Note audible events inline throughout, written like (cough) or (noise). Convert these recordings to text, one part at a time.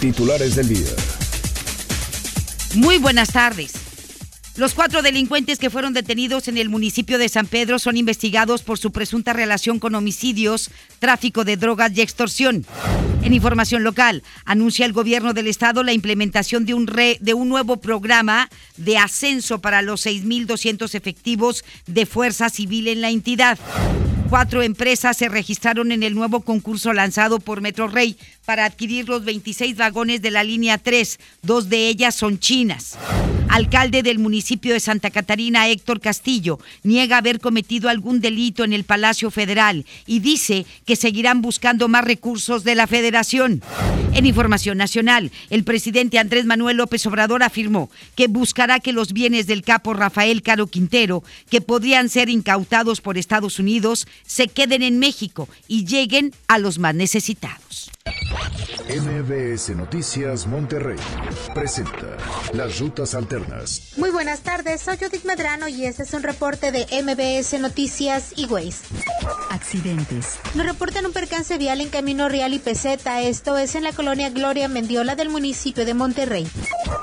Titulares del día. Muy buenas tardes. Los cuatro delincuentes que fueron detenidos en el municipio de San Pedro son investigados por su presunta relación con homicidios, tráfico de drogas y extorsión. En información local, anuncia el gobierno del estado la implementación de un, de un nuevo programa de ascenso para los 6.200 efectivos de fuerza civil en la entidad. Cuatro empresas se registraron en el nuevo concurso lanzado por Metro Rey para adquirir los 26 vagones de la línea 3. Dos de ellas son chinas. Alcalde del municipio de Santa Catarina, Héctor Castillo, niega haber cometido algún delito en el Palacio Federal y dice que seguirán buscando más recursos de la Federación. En información nacional, el presidente Andrés Manuel López Obrador afirmó que buscará que los bienes del capo Rafael Caro Quintero, que podrían ser incautados por Estados Unidos, se queden en México y lleguen a los más necesitados. MBS Noticias Monterrey presenta Las Rutas Alternas. Muy buenas tardes, soy Judith Medrano y este es un reporte de MBS Noticias y Ways. Accidentes. Nos reportan un percance vial en Camino Real y Peseta, esto es en la colonia Gloria Mendiola del municipio de Monterrey.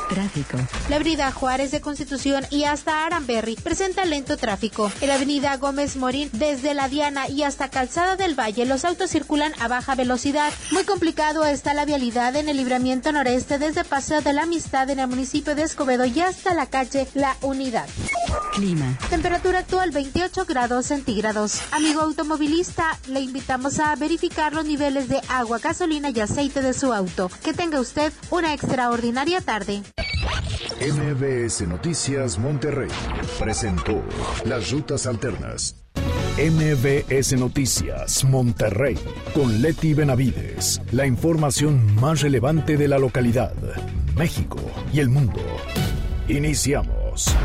Tráfico. La avenida Juárez de Constitución y hasta Aranberry presenta lento tráfico. En la avenida Gómez Morín, desde la Diana y hasta Calzada del Valle, los autos circulan a baja velocidad. Muy complicado está la vialidad en el libramiento noreste desde Paseo de la Amistad en el municipio de Escobedo y hasta la calle La Unidad. Clima. Temperatura actual 28 grados centígrados. Amigo automovilista, le invitamos a verificar los niveles de agua, gasolina y aceite de su auto. Que tenga usted una extraordinaria tarde. MBS Noticias Monterrey presentó Las Rutas Alternas. MBS Noticias Monterrey con Leti Benavides. La información más relevante de la localidad, México y el mundo. Iniciamos.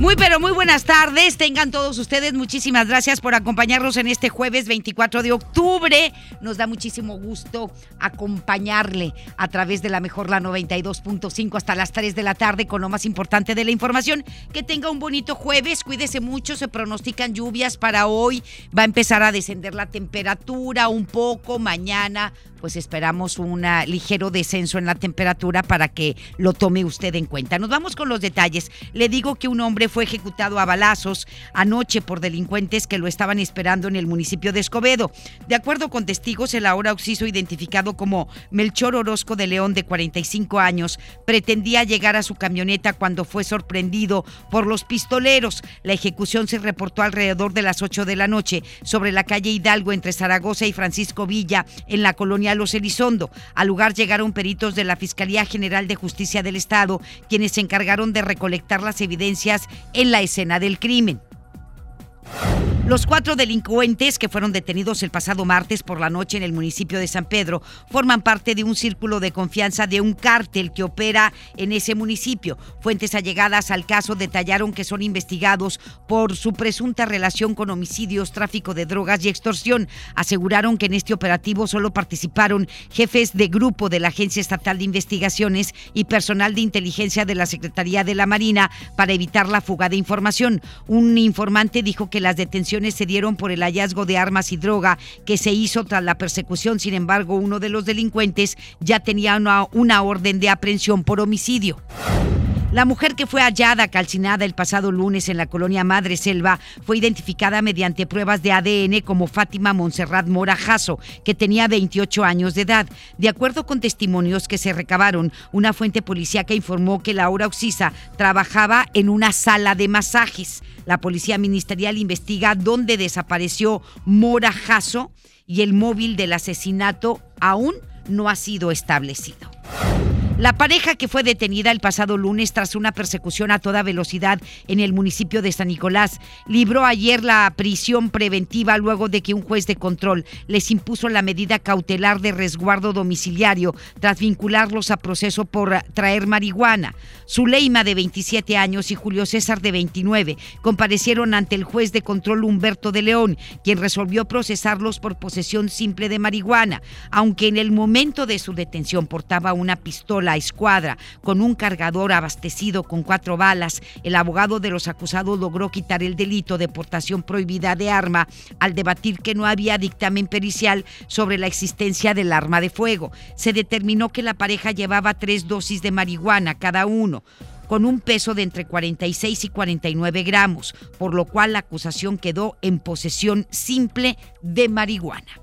Muy pero muy buenas tardes, tengan todos ustedes muchísimas gracias por acompañarnos en este jueves 24 de octubre. Nos da muchísimo gusto acompañarle a través de la mejor la 92.5 hasta las 3 de la tarde con lo más importante de la información. Que tenga un bonito jueves, cuídese mucho, se pronostican lluvias para hoy, va a empezar a descender la temperatura un poco, mañana pues esperamos un ligero descenso en la temperatura para que lo tome usted en cuenta. Nos vamos con los detalles. Le digo que un hombre fue ejecutado a balazos anoche por delincuentes que lo estaban esperando en el municipio de Escobedo. De acuerdo con testigos, el ahora occiso identificado como Melchor Orozco de León de 45 años pretendía llegar a su camioneta cuando fue sorprendido por los pistoleros. La ejecución se reportó alrededor de las 8 de la noche sobre la calle Hidalgo entre Zaragoza y Francisco Villa en la colonia Los Elizondo. Al lugar llegaron peritos de la Fiscalía General de Justicia del Estado, quienes se encargaron de recolectar las evidencias en la escena del crimen. Los cuatro delincuentes que fueron detenidos el pasado martes por la noche en el municipio de San Pedro forman parte de un círculo de confianza de un cártel que opera en ese municipio. Fuentes allegadas al caso detallaron que son investigados por su presunta relación con homicidios, tráfico de drogas y extorsión. Aseguraron que en este operativo solo participaron jefes de grupo de la Agencia Estatal de Investigaciones y personal de inteligencia de la Secretaría de la Marina para evitar la fuga de información. Un informante dijo que las detenciones se dieron por el hallazgo de armas y droga que se hizo tras la persecución. Sin embargo, uno de los delincuentes ya tenía una, orden de aprehensión por homicidio. La mujer que fue hallada calcinada el pasado lunes en la colonia Madre Selva fue identificada mediante pruebas de ADN como Fátima Montserrat Morajazo, que tenía 28 años de edad. De acuerdo con testimonios que se recabaron, una fuente policíaca informó que Laura Oxisa trabajaba en una sala de masajes. La policía ministerial investiga dónde desapareció Morajazo y el móvil del asesinato aún no ha sido establecido. La pareja que fue detenida el pasado lunes tras una persecución a toda velocidad en el municipio de San Nicolás libró ayer la prisión preventiva luego de que un juez de control les impuso la medida cautelar de resguardo domiciliario tras vincularlos a proceso por traer marihuana. Zuleima de 27 años y Julio César de 29 comparecieron ante el juez de control Humberto de León, quien resolvió procesarlos por posesión simple de marihuana, aunque en el momento de su detención portaba una pistola la escuadra con un cargador abastecido con cuatro balas, el abogado de los acusados logró quitar el delito de portación prohibida de arma al debatir que no había dictamen pericial sobre la existencia del arma de fuego. Se determinó que la pareja llevaba tres dosis de marihuana cada uno con un peso de entre 46 y 49 gramos, por lo cual la acusación quedó en posesión simple de marihuana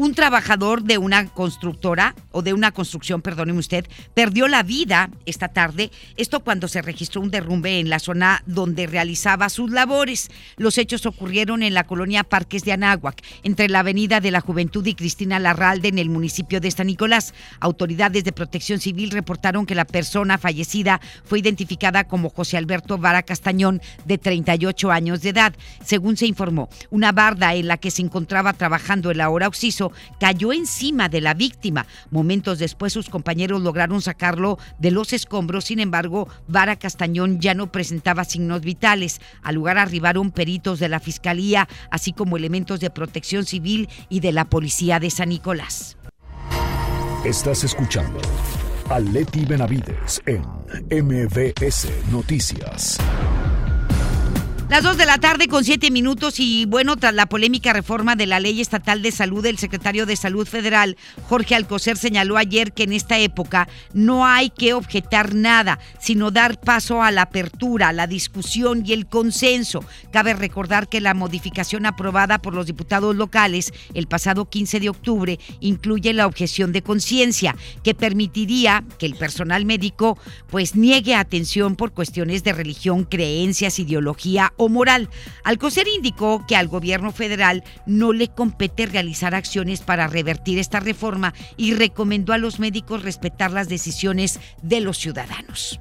un trabajador de una constructora o de una construcción, perdóneme usted, perdió la vida esta tarde. Esto cuando se registró un derrumbe en la zona donde realizaba sus labores. Los hechos ocurrieron en la colonia Parques de Anáhuac, entre la Avenida de la Juventud y Cristina Larralde en el municipio de San Nicolás. Autoridades de protección civil reportaron que la persona fallecida fue identificada como José Alberto Vara Castañón, de 38 años de edad. Según se informó, una barda en la que se encontraba trabajando el ahora occiso cayó encima de la víctima. Momentos después sus compañeros lograron sacarlo de los escombros, sin embargo, Vara Castañón ya no presentaba signos vitales. Al lugar arribaron peritos de la Fiscalía, así como elementos de protección civil y de la Policía de San Nicolás. Estás escuchando a Leti Benavides en MBS Noticias. Las dos de la tarde con siete minutos y bueno, tras la polémica reforma de la Ley Estatal de Salud, el secretario de Salud Federal, Jorge Alcocer, señaló ayer que en esta época no hay que objetar nada, sino dar paso a la apertura, la discusión y el consenso. Cabe recordar que la modificación aprobada por los diputados locales el pasado 15 de octubre incluye la objeción de conciencia, que permitiría que el personal médico pues niegue atención por cuestiones de religión, creencias, ideología o moral. Alcocer indicó que al gobierno federal no le compete realizar acciones para revertir esta reforma y recomendó a los médicos respetar las decisiones de los ciudadanos.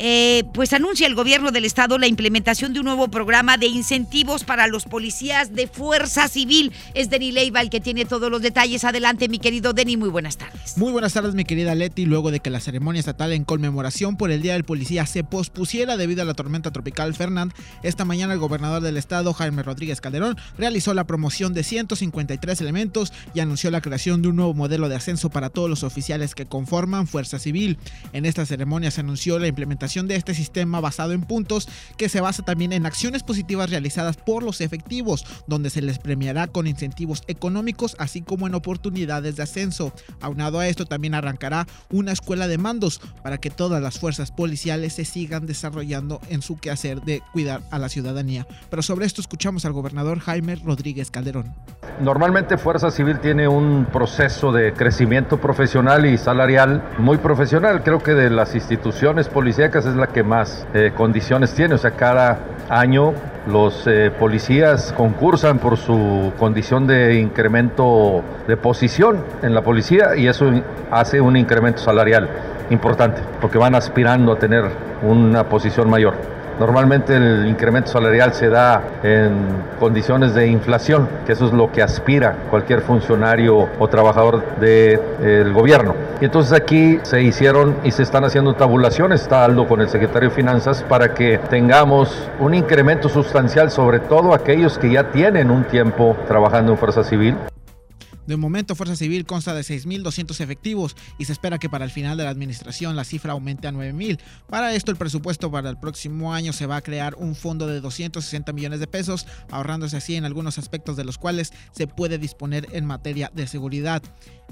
Eh, pues anuncia el gobierno del estado la implementación de un nuevo programa de incentivos para los policías de fuerza civil. Es Denny Leiva el que tiene todos los detalles. Adelante, mi querido Denny, muy buenas tardes. Muy buenas tardes, mi querida Leti. Luego de que la ceremonia estatal en conmemoración por el Día del Policía se pospusiera debido a la tormenta tropical Fernand, esta mañana el gobernador del estado, Jaime Rodríguez Calderón, realizó la promoción de 153 elementos y anunció la creación de un nuevo modelo de ascenso para todos los oficiales que conforman Fuerza Civil. En esta ceremonia se anunció la implementación de este sistema basado en puntos que se basa también en acciones positivas realizadas por los efectivos, donde se les premiará con incentivos económicos así como en oportunidades de ascenso. Aunado a esto también arrancará una escuela de mandos para que todas las fuerzas policiales se sigan desarrollando en su quehacer de cuidar a la ciudadanía. Pero sobre esto escuchamos al gobernador Jaime Rodríguez Calderón. Normalmente Fuerza Civil tiene un proceso de crecimiento profesional y salarial muy profesional. Creo que de las instituciones policíacas es la que más eh, condiciones tiene. O sea, cada año los eh, policías concursan por su condición de incremento de posición en la policía y eso hace un incremento salarial importante, porque van aspirando a tener una posición mayor. Normalmente el incremento salarial se da en condiciones de inflación, que eso es lo que aspira cualquier funcionario o trabajador del gobierno. Y entonces aquí se hicieron y se están haciendo tabulaciones, está Aldo con el secretario de Finanzas, para que tengamos un incremento sustancial, sobre todo aquellos que ya tienen un tiempo trabajando en Fuerza Civil. De momento, Fuerza Civil consta de 6.200 efectivos y se espera que para el final de la administración la cifra aumente a 9.000. Para esto, el presupuesto para el próximo año se va a crear un fondo de 260 millones de pesos, ahorrándose así en algunos aspectos de los cuales se puede disponer en materia de seguridad.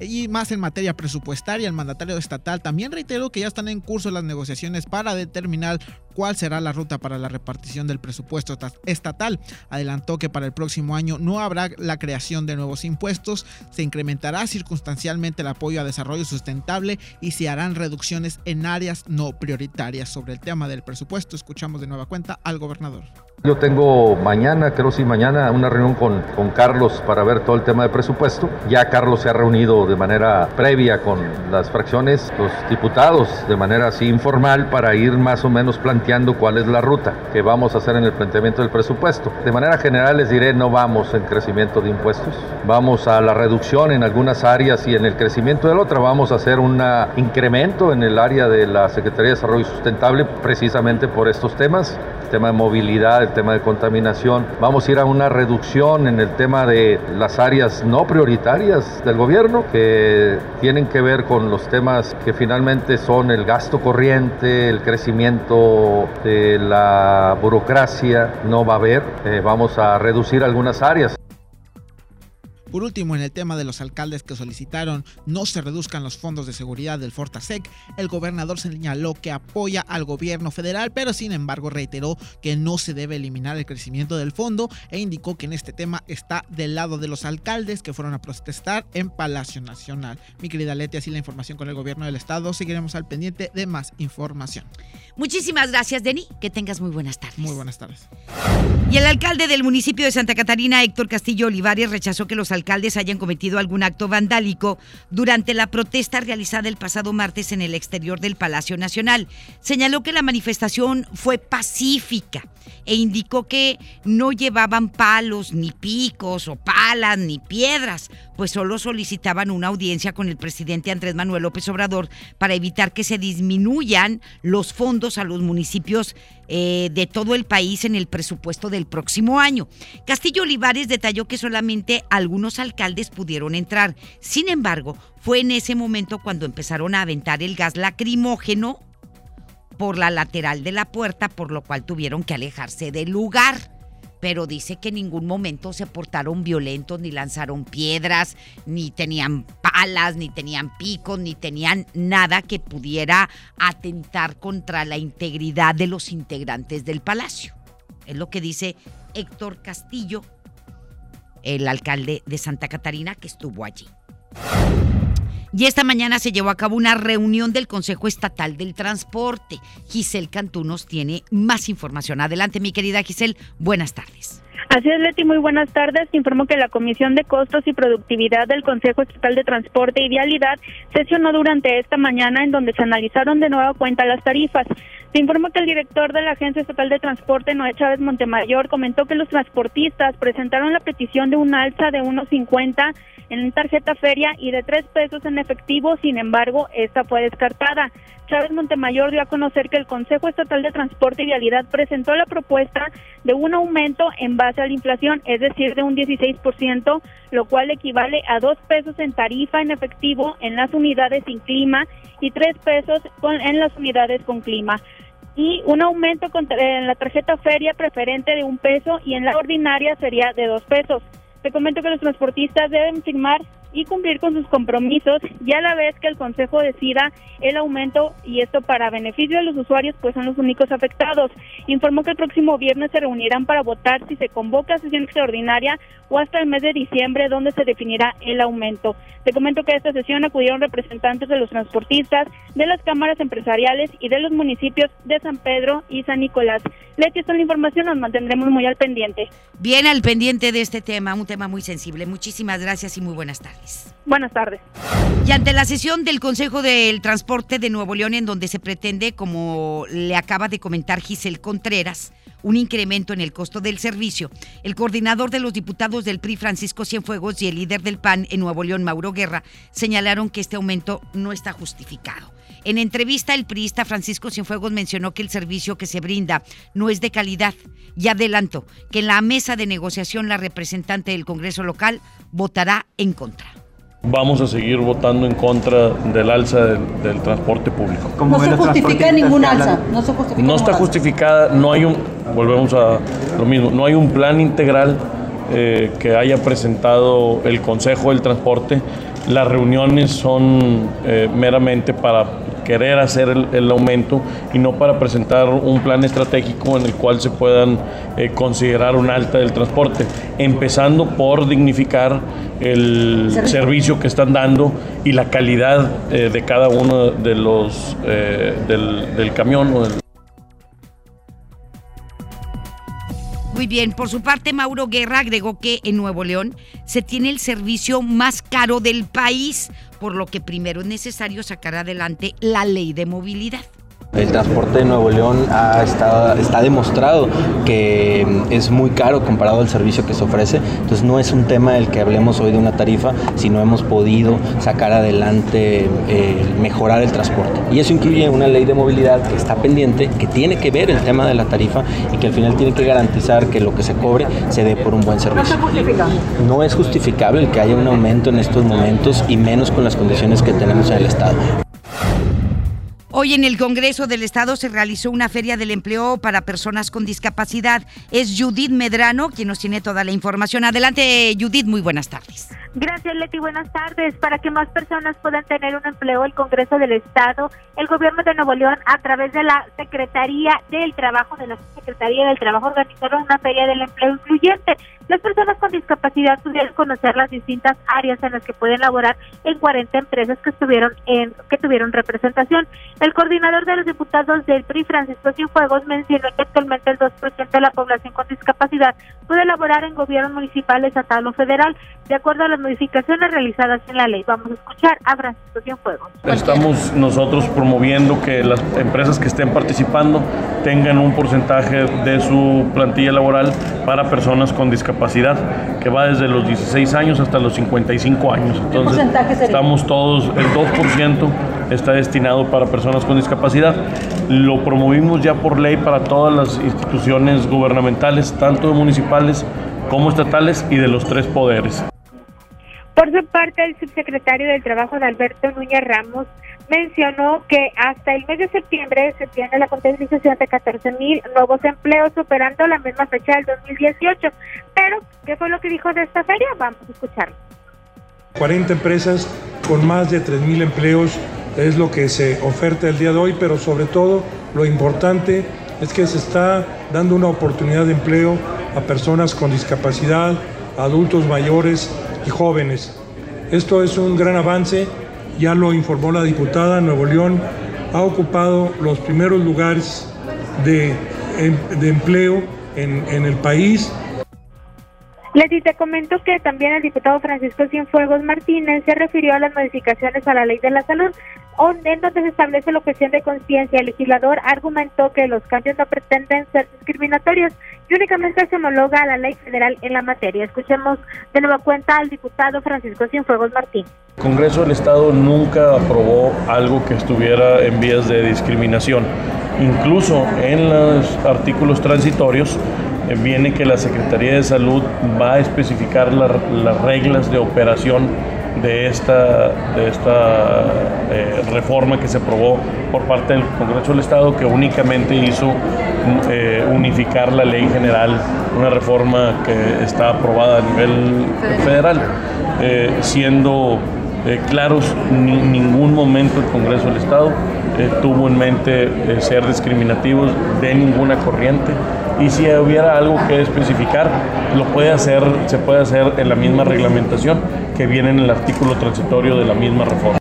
Y más en materia presupuestaria, el mandatario estatal también reiteró que ya están en curso las negociaciones para determinar cuál será la ruta para la repartición del presupuesto estatal. Adelantó que para el próximo año no habrá la creación de nuevos impuestos, se incrementará circunstancialmente el apoyo a desarrollo sustentable y se harán reducciones en áreas no prioritarias. Sobre el tema del presupuesto, escuchamos de nueva cuenta al gobernador. Yo tengo mañana, creo sí mañana, una reunión con, con Carlos para ver todo el tema de presupuesto. Ya Carlos se ha reunido de manera previa con las fracciones, los diputados, de manera así informal, para ir más o menos planteando cuál es la ruta que vamos a hacer en el planteamiento del presupuesto. De manera general les diré, no vamos en crecimiento de impuestos, vamos a la reducción en algunas áreas y en el crecimiento de la otra vamos a hacer un incremento en el área de la Secretaría de Desarrollo Sustentable precisamente por estos temas, el tema de movilidad, tema de contaminación. Vamos a ir a una reducción en el tema de las áreas no prioritarias del gobierno que tienen que ver con los temas que finalmente son el gasto corriente, el crecimiento de la burocracia, no va a haber. Eh, vamos a reducir algunas áreas. Por último, en el tema de los alcaldes que solicitaron no se reduzcan los fondos de seguridad del Fortasec, el gobernador señaló que apoya al gobierno federal, pero sin embargo reiteró que no se debe eliminar el crecimiento del fondo e indicó que en este tema está del lado de los alcaldes que fueron a protestar en Palacio Nacional. Mi querida Leti, así la información con el gobierno del estado. Seguiremos al pendiente de más información. Muchísimas gracias, Denny. Que tengas muy buenas tardes. Muy buenas tardes. Y el alcalde del municipio de Santa Catarina, Héctor Castillo Olivares, rechazó que los alcaldes hayan cometido algún acto vandálico durante la protesta realizada el pasado martes en el exterior del Palacio Nacional. Señaló que la manifestación fue pacífica e indicó que no llevaban palos, ni picos, o palas, ni piedras, pues solo solicitaban una audiencia con el presidente Andrés Manuel López Obrador para evitar que se disminuyan los fondos a los municipios eh, de todo el país en el presupuesto del próximo año. Castillo Olivares detalló que solamente algunos alcaldes pudieron entrar. Sin embargo, fue en ese momento cuando empezaron a aventar el gas lacrimógeno por la lateral de la puerta, por lo cual tuvieron que alejarse del lugar. Pero dice que en ningún momento se portaron violentos, ni lanzaron piedras, ni tenían palas, ni tenían picos, ni tenían nada que pudiera atentar contra la integridad de los integrantes del palacio. Es lo que dice Héctor Castillo, el alcalde de Santa Catarina, que estuvo allí. Y esta mañana se llevó a cabo una reunión del Consejo Estatal del Transporte. Giselle Cantú nos tiene más información. Adelante, mi querida Giselle. Buenas tardes. Así es, Leti, muy buenas tardes. Informo que la Comisión de Costos y Productividad del Consejo Estatal de Transporte y Vialidad sesionó durante esta mañana en donde se analizaron de nueva cuenta las tarifas. Se informó que el director de la Agencia Estatal de Transporte, Noé Chávez Montemayor, comentó que los transportistas presentaron la petición de un alza de 1.50 en tarjeta feria y de 3 pesos en efectivo, sin embargo, esta fue descartada. Chávez Montemayor dio a conocer que el Consejo Estatal de Transporte y Vialidad presentó la propuesta de un aumento en base a la inflación, es decir, de un 16%, lo cual equivale a 2 pesos en tarifa en efectivo en las unidades sin clima y 3 pesos en las unidades con clima y un aumento en la tarjeta feria preferente de un peso y en la ordinaria sería de dos pesos. Te comento que los transportistas deben firmar y cumplir con sus compromisos y a la vez que el Consejo decida el aumento y esto para beneficio de los usuarios pues son los únicos afectados. Informó que el próximo viernes se reunirán para votar si se convoca sesión extraordinaria o hasta el mes de diciembre donde se definirá el aumento. Te comento que a esta sesión acudieron representantes de los transportistas, de las cámaras empresariales y de los municipios de San Pedro y San Nicolás. Leti, esta es la información, nos mantendremos muy al pendiente. Bien al pendiente de este tema, un tema muy sensible. Muchísimas gracias y muy buenas tardes. Buenas tardes. Y ante la sesión del Consejo del Transporte de Nuevo León, en donde se pretende, como le acaba de comentar Giselle Contreras, un incremento en el costo del servicio, el coordinador de los diputados del PRI, Francisco Cienfuegos, y el líder del PAN en Nuevo León, Mauro Guerra, señalaron que este aumento no está justificado. En entrevista, el priista Francisco Cienfuegos mencionó que el servicio que se brinda no es de calidad y adelanto que en la mesa de negociación la representante del Congreso local votará en contra. Vamos a seguir votando en contra del alza del, transporte público. No se justifica ninguna alza. No, se justifica no está justificada, no hay un, volvemos a lo mismo, no hay un plan integral eh, que haya presentado el Consejo del Transporte. Las reuniones son eh, meramente para querer hacer el, aumento y no para presentar un plan estratégico en el cual se puedan eh, considerar un alta del transporte, empezando por dignificar el servicio que están dando y la calidad eh, de cada uno de los eh, del, del, camión o del Muy bien, por su parte Mauro Guerra agregó que en Nuevo León se tiene el servicio más caro del país, por lo que primero es necesario sacar adelante la ley de movilidad. El transporte de Nuevo León ha estado, está demostrado que es muy caro comparado al servicio que se ofrece. Entonces no es un tema del que hablemos hoy de una tarifa, sino hemos podido sacar adelante, eh, mejorar el transporte. Y eso incluye una ley de movilidad que está pendiente, que tiene que ver el tema de la tarifa y que al final tiene que garantizar que lo que se cobre se dé por un buen servicio. No es justificable el que haya un aumento en estos momentos y menos con las condiciones que tenemos en el Estado. Hoy en el Congreso del Estado se realizó una feria del empleo para personas con discapacidad. Es Judith Medrano quien nos tiene toda la información. Adelante, Judith, muy buenas tardes. Gracias, Leti. Buenas tardes. Para que más personas puedan tener un empleo, el Congreso del Estado, el Gobierno de Nuevo León, a través de la Secretaría del Trabajo, de la Secretaría del Trabajo, organizaron una feria del empleo incluyente. Las personas con discapacidad pudieron conocer las distintas áreas en las que pueden laborar en 40 empresas que estuvieron en que tuvieron representación. El coordinador de los diputados del PRI, Francisco Cienfuegos, mencionó que actualmente el 2% de la población con discapacidad puede laborar en gobierno municipal, estatal o federal, de acuerdo a las modificaciones realizadas en la ley. Vamos a escuchar a Francisco Cienfuegos. Estamos nosotros promoviendo que las empresas que estén participando tengan un porcentaje de su plantilla laboral para personas con discapacidad, que va desde los 16 años hasta los 55 años. Entonces, estamos todos, el 2% está destinado para personas con discapacidad. Lo promovimos ya por ley para todas las instituciones gubernamentales, tanto municipales como estatales y de los tres poderes. Por su parte, el subsecretario del Trabajo de Alberto Núñez Ramos mencionó que hasta el mes de septiembre se tiene la contabilización de 14 mil nuevos empleos, superando la misma fecha del 2018. Pero, ¿qué fue lo que dijo de esta feria? Vamos a escucharlo. 40 empresas con más de 3 mil empleos es lo que se oferta el día de hoy, pero sobre todo lo importante es que se está dando una oportunidad de empleo a personas con discapacidad, adultos mayores y jóvenes. Esto es un gran avance, ya lo informó la diputada, Nuevo León ha ocupado los primeros lugares de, de empleo en, en el país. Leti, te comento que también el diputado Francisco Cienfuegos Martínez se refirió a las modificaciones a la ley de la salud, en donde se establece la cuestión de conciencia. El legislador argumentó que los cambios no pretenden ser discriminatorios y únicamente se homologa a la ley federal en la materia. Escuchemos de nueva cuenta al diputado Francisco Cienfuegos Martínez. El Congreso del Estado nunca aprobó algo que estuviera en vías de discriminación. Incluso en los artículos transitorios viene que la Secretaría de Salud va a especificar las reglas de operación de esta, de esta eh, reforma que se aprobó por parte del Congreso del Estado, que únicamente hizo eh, unificar la ley general, una reforma que está aprobada a nivel federal, eh, siendo claros, en ningún momento el Congreso del Estado tuvo en mente ser discriminativos de ninguna corriente. Y si hubiera algo que especificar, lo puede hacer, se puede hacer en la misma reglamentación que viene en el artículo transitorio de la misma reforma.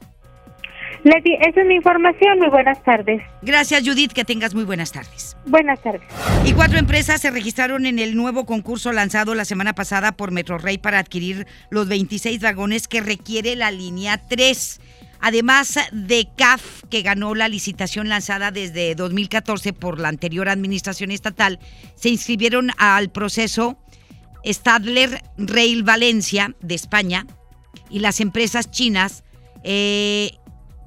Leti, esa es mi información. Muy buenas tardes. Gracias, Judith. Que tengas muy buenas tardes. Buenas tardes. Y cuatro empresas se registraron en el nuevo concurso lanzado la semana pasada por Metrorrey para adquirir los 26 vagones que requiere la línea 3. Además de CAF, que ganó la licitación lanzada desde 2014 por la anterior administración estatal, se inscribieron al proceso Stadler Rail Valencia de España y las empresas chinas eh,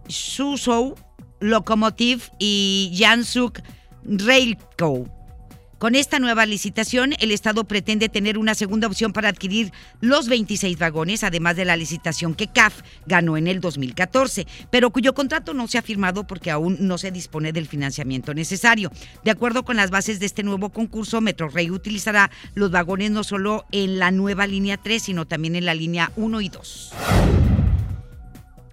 Suzhou Locomotive y Jiangsu Railco. Con esta nueva licitación, el Estado pretende tener una segunda opción para adquirir los 26 vagones, además de la licitación que CAF ganó en el 2014, pero cuyo contrato no se ha firmado porque aún no se dispone del financiamiento necesario. De acuerdo con las bases de este nuevo concurso, Metrorrey utilizará los vagones no solo en la nueva línea 3, sino también en la línea 1 y 2.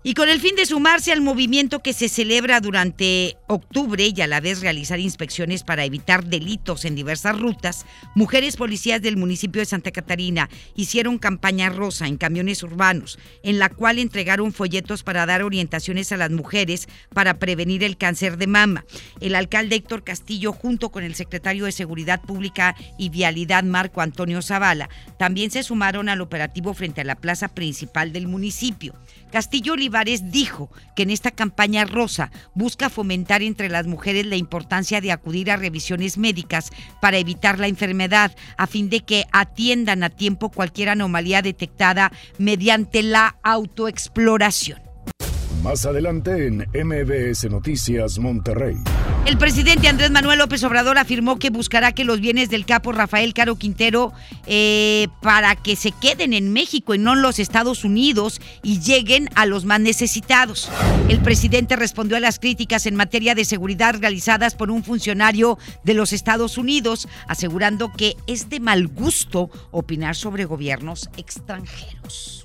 Y con el fin de sumarse al movimiento que se celebra durante octubre y a la vez realizar inspecciones para evitar delitos en diversas rutas, mujeres policías del municipio de Santa Catarina hicieron campaña rosa en camiones urbanos, en la cual entregaron folletos para dar orientaciones a las mujeres para prevenir el cáncer de mama. El alcalde Héctor Castillo, junto con el secretario de Seguridad Pública y Vialidad Marco Antonio Zavala, también se sumaron al operativo frente a la plaza principal del municipio. Castillo Olivares dijo que en esta campaña rosa busca fomentar entre las mujeres la importancia de acudir a revisiones médicas para evitar la enfermedad, a fin de que atiendan a tiempo cualquier anomalía detectada mediante la autoexploración. Más adelante en MBS Noticias Monterrey. El presidente Andrés Manuel López Obrador afirmó que buscará que los bienes del capo Rafael Caro Quintero eh, para que se queden en México y no en los Estados Unidos y lleguen a los más necesitados. El presidente respondió a las críticas en materia de seguridad realizadas por un funcionario de los Estados Unidos, asegurando que es de mal gusto opinar sobre gobiernos extranjeros.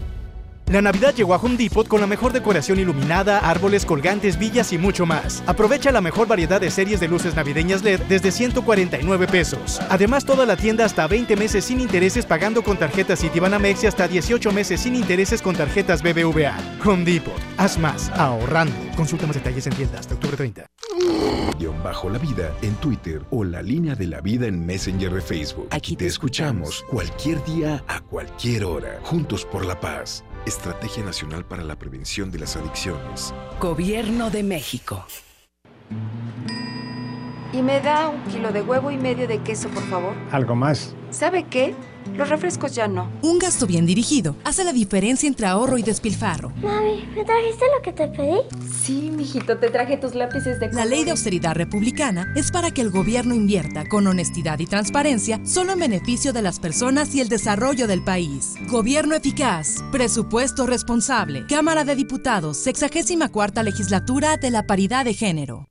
La Navidad llegó a Home Depot con la mejor decoración iluminada, árboles, colgantes, villas y mucho más. Aprovecha la mejor variedad de series de luces navideñas LED desde 149 pesos. Además, toda la tienda hasta 20 meses sin intereses pagando con tarjetas Citibanamex y hasta 18 meses sin intereses con tarjetas BBVA. Home Depot. Haz más, ahorrando. Consulta más detalles en tienda hasta octubre 30. Bajo la vida en Twitter o la línea de la vida en Messenger de Facebook. Aquí te escuchamos cualquier día a cualquier hora. Juntos por la paz. Estrategia Nacional para la Prevención de las Adicciones. Gobierno de México. Y me da un kilo de huevo y medio de queso, por favor. ¿Algo más? ¿Sabe qué? Los refrescos ya no. Un gasto bien dirigido hace la diferencia entre ahorro y despilfarro. Mami, ¿me trajiste lo que te pedí? Sí, mijito, te traje tus lápices de La ley de austeridad republicana es para que el gobierno invierta con honestidad y transparencia solo en beneficio de las personas y el desarrollo del país. Gobierno eficaz, presupuesto responsable. Cámara de Diputados, 64 legislatura de la paridad de género.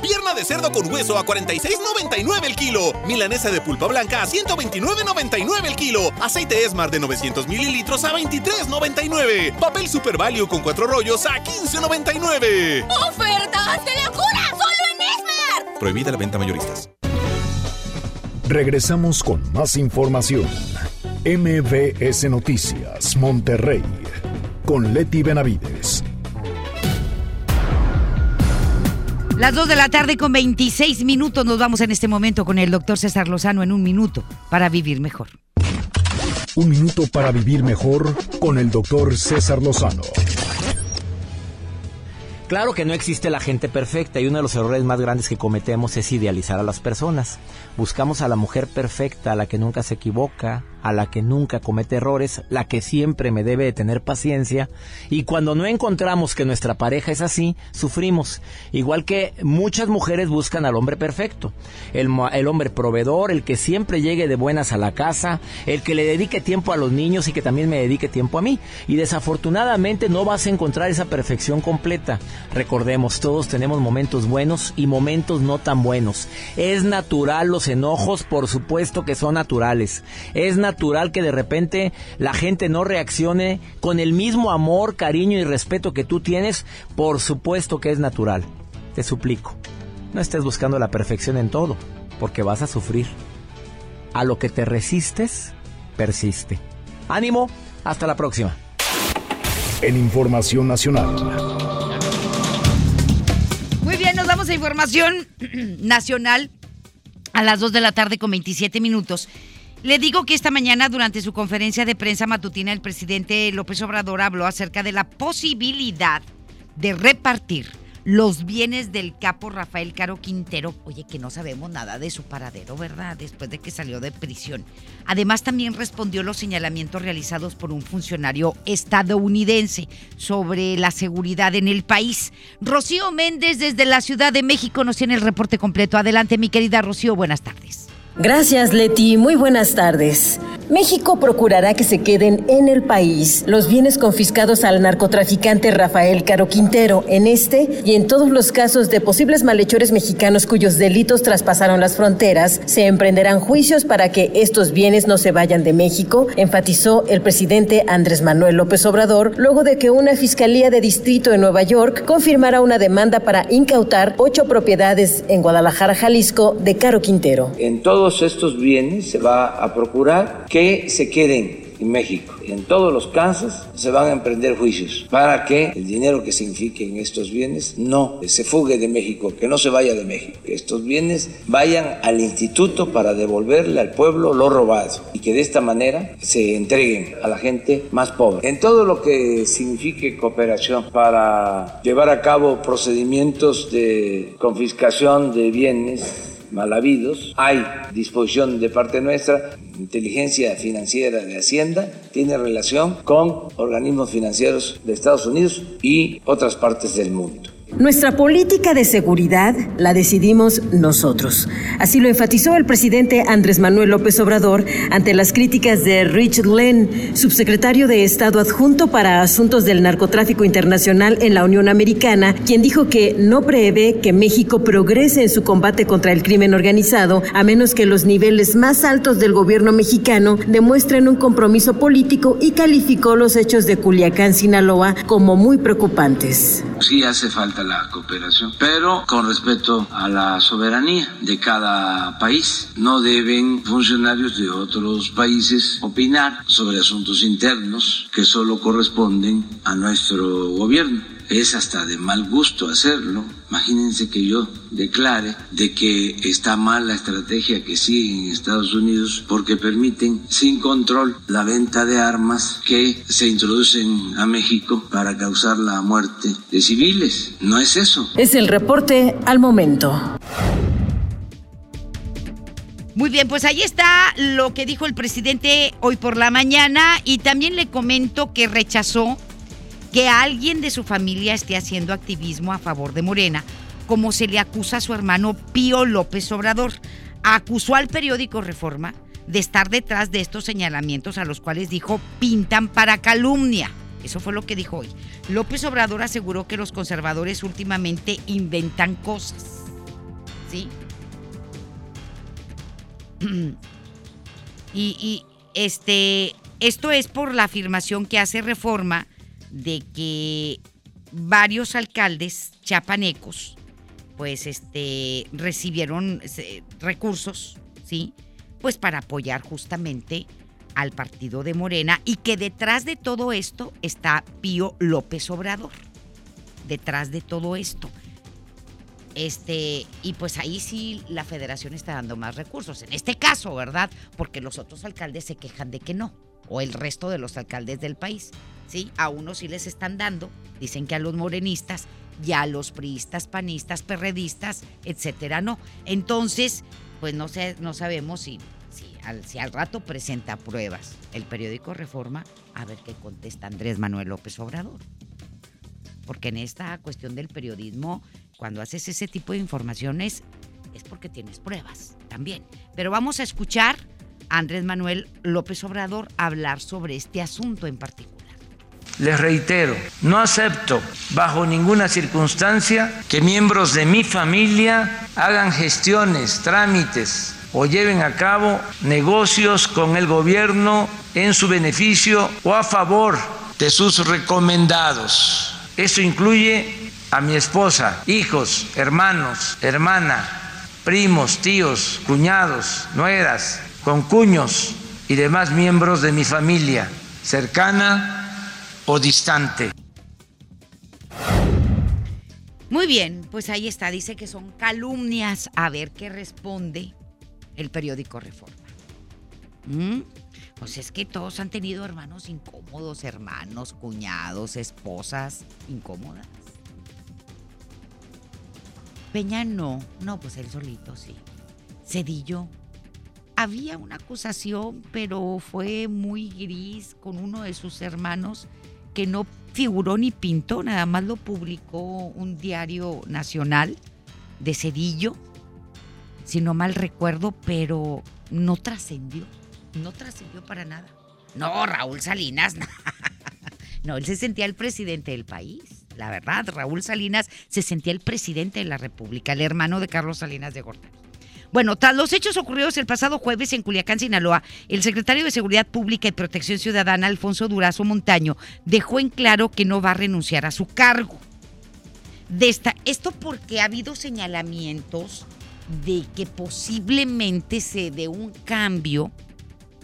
Pierna de cerdo con hueso a 46.99 el kilo. Milanesa de pulpa blanca a 129.99 el kilo. Aceite Esmar de 900 mililitros a 23.99. Papel Super Value con cuatro rollos a 15.99. ¡Ofertas de locura! ¡Solo en Esmar! Prohibida la venta mayoristas. Regresamos con más información. MBS Noticias, Monterrey, con Leti Benavides. Las 2 de la tarde con 26 minutos nos vamos en este momento con el doctor César Lozano en un minuto para vivir mejor. Un minuto para vivir mejor con el doctor César Lozano. Claro que no existe la gente perfecta y uno de los errores más grandes que cometemos es idealizar a las personas. Buscamos a la mujer perfecta, a la que nunca se equivoca, a la que nunca comete errores, la que siempre me debe de tener paciencia. Y cuando no encontramos que nuestra pareja es así, sufrimos. Igual que muchas mujeres buscan al hombre perfecto. El, hombre proveedor, el que siempre llegue de buenas a la casa, el que le dedique tiempo a los niños y que también me dedique tiempo a mí. Y desafortunadamente no vas a encontrar esa perfección completa. Recordemos, todos tenemos momentos buenos y momentos no tan buenos. Es natural los enojos, por supuesto que son naturales. Es que de repente la gente no reaccione con el mismo amor, cariño y respeto que tú tienes, por supuesto que es natural. Te suplico, no estés buscando la perfección en todo, porque vas a sufrir. a lo que te resistes, persiste. Ánimo, hasta la próxima. En Información Nacional. Muy bien, nos damos a información (clears throat) nacional a las 2 de la tarde con 27 minutos. Le digo que esta mañana durante su conferencia de prensa matutina el presidente López Obrador habló acerca de la posibilidad de repartir los bienes del capo Rafael Caro Quintero. Oye, que no sabemos nada de su paradero, ¿verdad? Después de que salió de prisión. Además, también respondió los señalamientos realizados por un funcionario estadounidense sobre la seguridad en el país. Rocío Méndez desde la Ciudad de México nos tiene el reporte completo. Adelante, mi querida Rocío, buenas tardes. Gracias, Leti. Muy buenas tardes. México procurará que se queden en el país los bienes confiscados al narcotraficante Rafael Caro Quintero en este y en todos los casos de posibles malhechores mexicanos cuyos delitos traspasaron las fronteras. Se emprenderán juicios para que estos bienes no se vayan de México, enfatizó el presidente Andrés Manuel López Obrador luego de que una fiscalía de distrito en Nueva York confirmara una demanda para incautar ocho propiedades en Guadalajara, Jalisco, de Caro Quintero. En todos estos bienes se va a procurar que se queden en México. En todos los casos se van a emprender juicios para que el dinero que signifique en estos bienes no se fugue de México, que no se vaya de México, que estos bienes vayan al instituto para devolverle al pueblo lo robado y que de esta manera se entreguen a la gente más pobre. En todo lo que signifique cooperación para llevar a cabo procedimientos de confiscación de bienes mal habidos. Hay disposición de parte nuestra, inteligencia financiera de Hacienda tiene relación con organismos financieros de Estados Unidos y otras partes del mundo. Nuestra política de seguridad la decidimos nosotros. Así lo enfatizó el presidente Andrés Manuel López Obrador ante las críticas de Rich Len, subsecretario de Estado adjunto para Asuntos del Narcotráfico Internacional en la Unión Americana, quien dijo que no prevé que México progrese en su combate contra el crimen organizado a menos que los niveles más altos del gobierno mexicano demuestren un compromiso político y calificó los hechos de Culiacán, Sinaloa, como muy preocupantes. Sí hace la cooperación, pero con respeto a la soberanía de cada país. No deben funcionarios de otros países opinar sobre asuntos internos que solo corresponden a nuestro gobierno es hasta de mal gusto hacerlo. Imagínense que yo declare de que está mal la estrategia que sigue en Estados Unidos porque permiten sin control la venta de armas que se introducen a México para causar la muerte de civiles. No es eso. Es el reporte al momento. Muy bien, pues ahí está lo que dijo el presidente hoy por la mañana y también le comento que rechazó que alguien de su familia esté haciendo activismo a favor de Morena, como se le acusa a su hermano Pío López Obrador. Acusó al periódico Reforma de estar detrás de estos señalamientos a los cuales dijo pintan para calumnia. Eso fue lo que dijo hoy. López Obrador aseguró que los conservadores últimamente inventan cosas. ¿Sí? (clears throat) y, y este, esto es por la afirmación que hace Reforma de que varios alcaldes chapanecos pues este recibieron recursos, ¿sí? Pues para apoyar justamente al partido de Morena y que detrás de todo esto está Pío López Obrador. Detrás de todo esto. Este, y pues ahí sí la federación está dando más recursos. En este caso, ¿verdad? Porque los otros alcaldes se quejan de que no, o el resto de los alcaldes del país. ¿sí? A unos sí les están dando, dicen que a los morenistas y a los priistas, panistas, perredistas, etcétera, no. Entonces, pues no, sé, no sabemos si, al, si al rato presenta pruebas el periódico Reforma, a ver qué contesta Andrés Manuel López Obrador. Porque en esta cuestión del periodismo, cuando haces ese tipo de informaciones, es porque tienes pruebas también. Pero vamos a escuchar Andrés Manuel López Obrador hablar sobre este asunto en particular. Les reitero, no acepto bajo ninguna circunstancia que miembros de mi familia hagan gestiones, trámites o lleven a cabo negocios con el gobierno en su beneficio o a favor de sus recomendados. Eso incluye a mi esposa, hijos, hermanos, hermana, primos, tíos, cuñados, nueras, con cuños y demás miembros de mi familia, cercana o distante. Muy bien, pues ahí está, dice que son calumnias. A ver qué responde el periódico Reforma. ¿Mm? Pues es que todos han tenido hermanos incómodos, hermanos, cuñados, esposas incómodas. Peña no, no, pues él solito sí. Cedillo. Había una acusación, pero fue muy gris con uno de sus hermanos que no figuró ni pintó, nada más lo publicó un diario nacional de Cedillo, si no mal recuerdo, pero no trascendió, no trascendió para nada. No, Raúl Salinas, (laughs) no. no, él se sentía el presidente del país. La verdad, Raúl Salinas se sentía el presidente de la República, el hermano de Carlos Salinas de Gortari. Bueno, tras los hechos ocurridos el pasado jueves en Culiacán, Sinaloa, el secretario de Seguridad Pública y Protección Ciudadana, Alfonso Durazo Montaño, dejó en claro que no va a renunciar a su cargo. De esto porque ha habido señalamientos de que posiblemente se dé un cambio,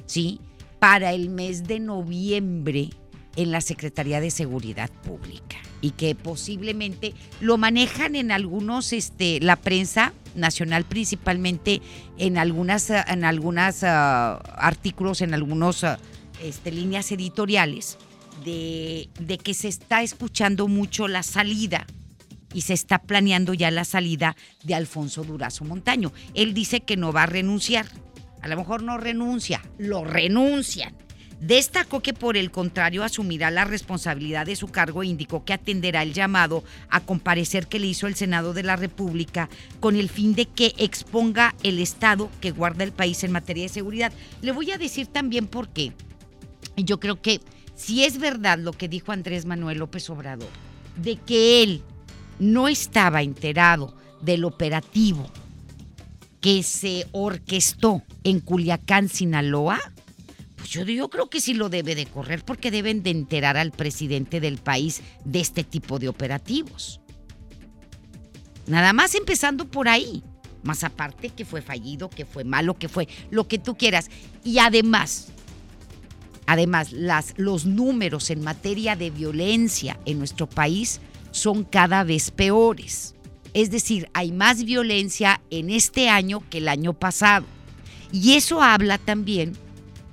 ¿sí? Para el mes de noviembre en la Secretaría de Seguridad Pública y que posiblemente lo manejan en algunos, este, la prensa nacional principalmente en algunas, en algunas uh, artículos, en algunas uh, este, líneas editoriales de, de que se está escuchando mucho la salida y se está planeando ya la salida de Alfonso Durazo Montaño. Él dice que no va a renunciar. A lo mejor no renuncia, lo renuncian. Destacó que por el contrario asumirá la responsabilidad de su cargo e indicó que atenderá el llamado a comparecer que le hizo el Senado de la República con el fin de que exponga el estado que guarda el país en materia de seguridad. Le voy a decir también por qué. Yo creo que si es verdad lo que dijo Andrés Manuel López Obrador, de que él no estaba enterado del operativo que se orquestó en Culiacán, Sinaloa, yo, creo que sí lo debe de correr porque deben de enterar al presidente del país de este tipo de operativos. Nada más empezando por ahí. Más aparte que fue fallido, que fue malo, que fue lo que tú quieras. Y además, además, los números en materia de violencia en nuestro país son cada vez peores. Es decir, hay más violencia en este año que el año pasado. Y eso habla también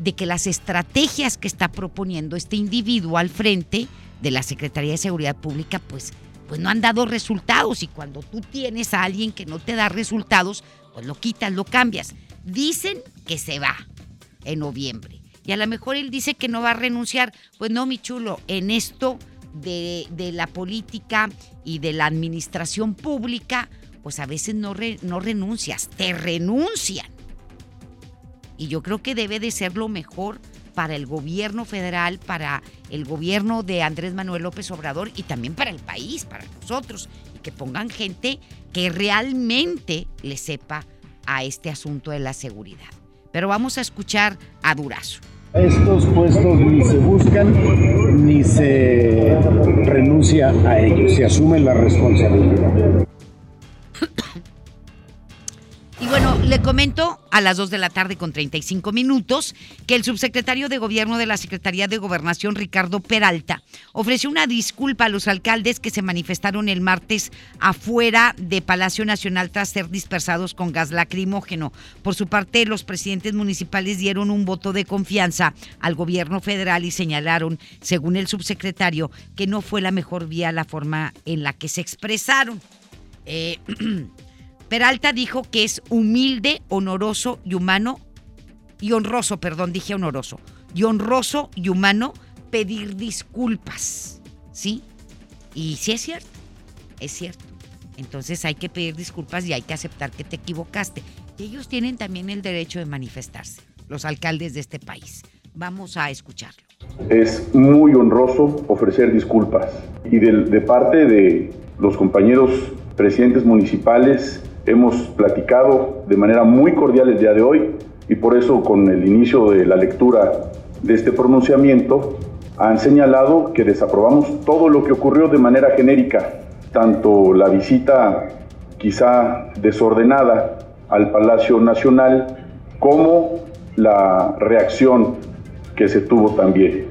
de que las estrategias que está proponiendo este individuo al frente de la Secretaría de Seguridad Pública, pues, pues no han dado resultados. Y cuando tú tienes a alguien que no te da resultados, pues lo quitas, lo cambias. Dicen que se va en noviembre. Y a lo mejor él dice que no va a renunciar. Pues no, mi chulo, en esto de, de la política y de la administración pública, pues a veces no, no renuncias, te renuncian. Y yo creo que debe de ser lo mejor para el gobierno federal, para el gobierno de Andrés Manuel López Obrador y también para el país, para nosotros. Y que pongan gente que realmente le sepa a este asunto de la seguridad. Pero vamos a escuchar a Durazo. Estos puestos ni se buscan ni se renuncia a ellos, se asume la responsabilidad. Y bueno, le comento a las 2 de la tarde con 35 minutos que el subsecretario de Gobierno de la Secretaría de Gobernación, Ricardo Peralta, ofreció una disculpa a los alcaldes que se manifestaron el martes afuera de Palacio Nacional tras ser dispersados con gas lacrimógeno. Por su parte, los presidentes municipales dieron un voto de confianza al gobierno federal y señalaron, según el subsecretario, que no fue la mejor vía la forma en la que se expresaron. Eh, (clears throat) Peralta dijo que es humilde, honoroso y humano, y honroso, perdón, dije honoroso, y honroso y humano pedir disculpas, ¿sí? Y sí es cierto, es cierto. Entonces hay que pedir disculpas y hay que aceptar que te equivocaste. Y ellos tienen también el derecho de manifestarse, los alcaldes de este país. Vamos a escucharlo. Es muy honroso ofrecer disculpas y de, de parte de los compañeros presidentes municipales Hemos platicado de manera muy cordial el día de hoy y por eso con el inicio de la lectura de este pronunciamiento han señalado que desaprobamos todo lo que ocurrió de manera genérica, tanto la visita quizá desordenada al Palacio Nacional como la reacción que se tuvo también.